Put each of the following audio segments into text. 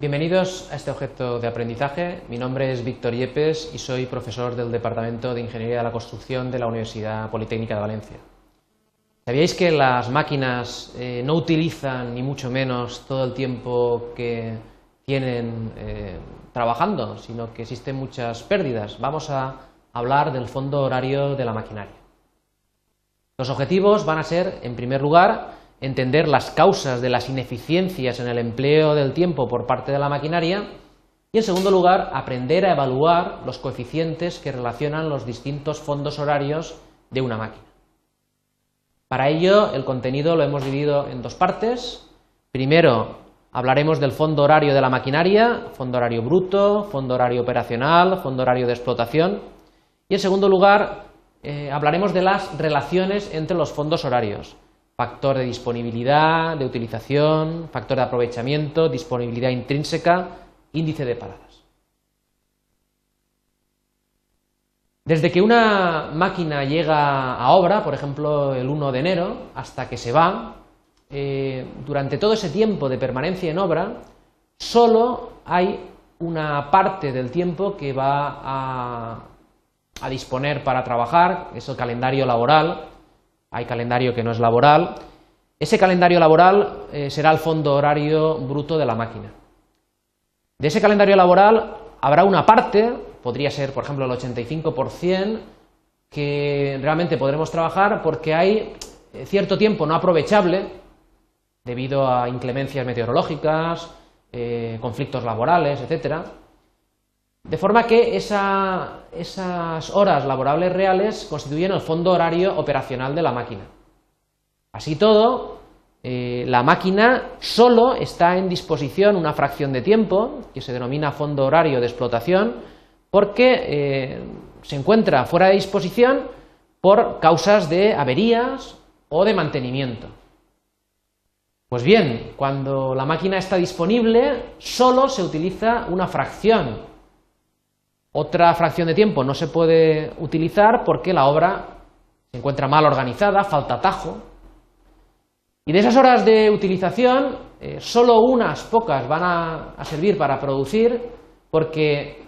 Bienvenidos a este objeto de aprendizaje. Mi nombre es Víctor Yepes y soy profesor del Departamento de Ingeniería de la Construcción de la Universidad Politécnica de Valencia. ¿Sabíais que las máquinas eh, no utilizan ni mucho menos todo el tiempo que tienen eh, trabajando, sino que existen muchas pérdidas? Vamos a hablar del fondo horario de la maquinaria. Los objetivos van a ser, en primer lugar, entender las causas de las ineficiencias en el empleo del tiempo por parte de la maquinaria y, en segundo lugar, aprender a evaluar los coeficientes que relacionan los distintos fondos horarios de una máquina. Para ello, el contenido lo hemos dividido en dos partes. Primero, hablaremos del fondo horario de la maquinaria, fondo horario bruto, fondo horario operacional, fondo horario de explotación. Y en segundo lugar, eh, hablaremos de las relaciones entre los fondos horarios, factor de disponibilidad, de utilización, factor de aprovechamiento, disponibilidad intrínseca, índice de paradas. Desde que una máquina llega a obra, por ejemplo el 1 de enero, hasta que se va, eh, durante todo ese tiempo de permanencia en obra, solo hay una parte del tiempo que va a, disponer para trabajar, es el calendario laboral, hay calendario que no es laboral, ese calendario laboral eh, será el fondo horario bruto de la máquina. De ese calendario laboral habrá una parte podría ser, por ejemplo, el 85%, que realmente podremos trabajar porque hay eh, cierto tiempo no aprovechable debido a inclemencias meteorológicas, eh, conflictos laborales, etc. De forma que esas horas laborables reales constituyen el fondo horario operacional de la máquina. Así todo, eh, la máquina solo está en disposición una fracción de tiempo, que se denomina fondo horario de explotación, porque eh, se encuentra fuera de disposición por causas de averías o de mantenimiento. Pues bien, cuando la máquina está disponible, solo se utiliza una fracción. Otra fracción de tiempo no se puede utilizar porque la obra se encuentra mal organizada, falta tajo. Y de esas horas de utilización, eh, solo unas pocas van a servir para producir porque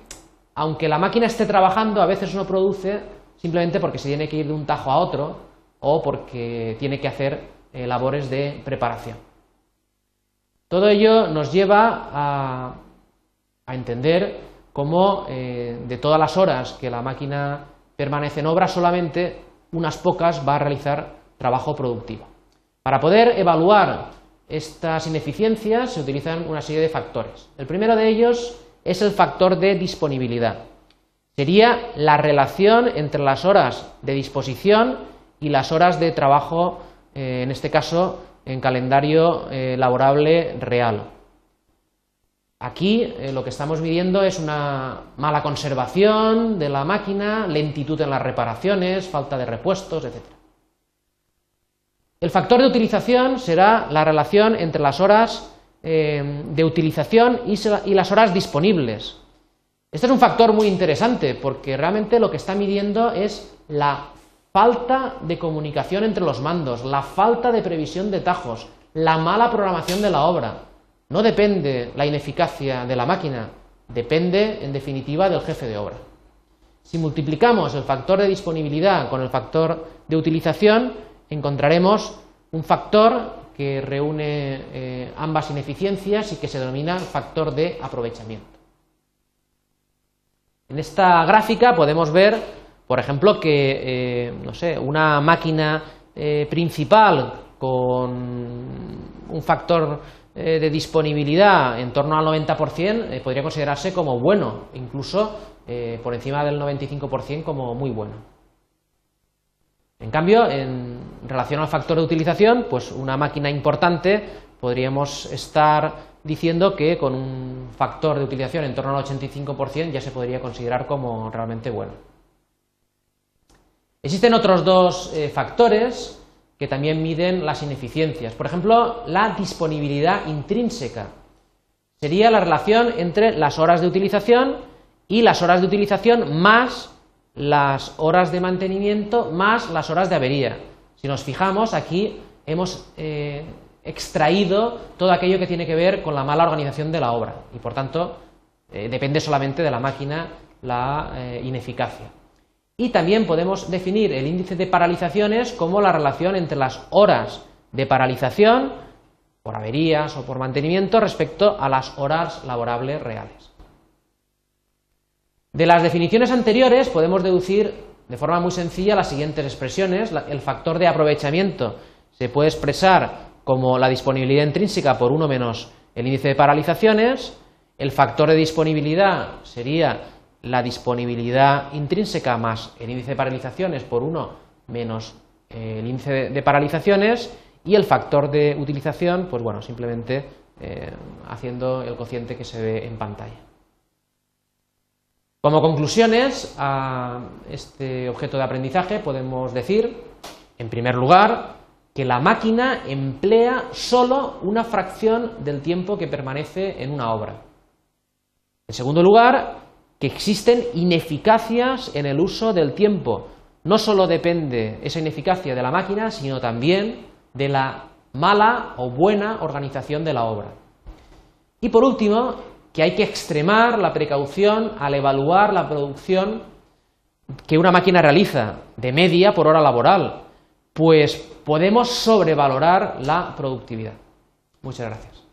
aunque la máquina esté trabajando, a veces no produce simplemente porque se tiene que ir de un tajo a otro o porque tiene que hacer eh, labores de preparación. Todo ello nos lleva a, entender cómo eh, de todas las horas que la máquina permanece en obra, solamente unas pocas va a realizar trabajo productivo. Para poder evaluar estas ineficiencias se utilizan una serie de factores. El primero de ellos es el factor de disponibilidad. Sería la relación entre las horas de disposición y las horas de trabajo, eh, en este caso en calendario eh, laborable real. Aquí eh, lo que estamos midiendo es una mala conservación de la máquina, lentitud en las reparaciones, falta de repuestos, etc. El factor de utilización será la relación entre las horas eh, de utilización y, las horas disponibles. Este es un factor muy interesante porque realmente lo que está midiendo es la falta de comunicación entre los mandos, la falta de previsión de tajos, la mala programación de la obra. No depende la ineficacia de la máquina, depende en definitiva del jefe de obra. Si multiplicamos el factor de disponibilidad con el factor de utilización, encontraremos un factor que reúne eh, ambas ineficiencias y que se denomina factor de aprovechamiento. En esta gráfica podemos ver, por ejemplo, que eh, no sé, una máquina eh, principal con un factor de disponibilidad en torno al 90% podría considerarse como bueno, incluso por encima del 95% como muy bueno. En cambio, en relación al factor de utilización, pues una máquina importante podríamos estar diciendo que con un factor de utilización en torno al 85% ya se podría considerar como realmente bueno. Existen otros dos eh, factores que también miden las ineficiencias. Por ejemplo, la disponibilidad intrínseca. Sería la relación entre las horas de utilización y las horas de utilización más las horas de mantenimiento más las horas de avería. Si nos fijamos, aquí hemos eh, extraído todo aquello que tiene que ver con la mala organización de la obra y por tanto eh, depende solamente de la máquina la eh, ineficacia. Y también podemos definir el índice de paralizaciones como la relación entre las horas de paralización por averías o por mantenimiento respecto a las horas laborables reales. De las definiciones anteriores podemos deducir de forma muy sencilla las siguientes expresiones. El factor de aprovechamiento se puede expresar como la disponibilidad intrínseca por 1 menos el índice de paralizaciones. El factor de disponibilidad sería la disponibilidad intrínseca más el índice de paralizaciones por 1 menos el índice de paralizaciones y el factor de utilización, pues bueno, simplemente eh, haciendo el cociente que se ve en pantalla. Como conclusiones a este objeto de aprendizaje podemos decir, en primer lugar, que la máquina emplea solo una fracción del tiempo que permanece en una obra. En segundo lugar, que existen ineficacias en el uso del tiempo. No solo depende esa ineficacia de la máquina, sino también de la mala o buena organización de la obra. Y por último, que hay que extremar la precaución al evaluar la producción que una máquina realiza de media por hora laboral, pues podemos sobrevalorar la productividad. Muchas gracias.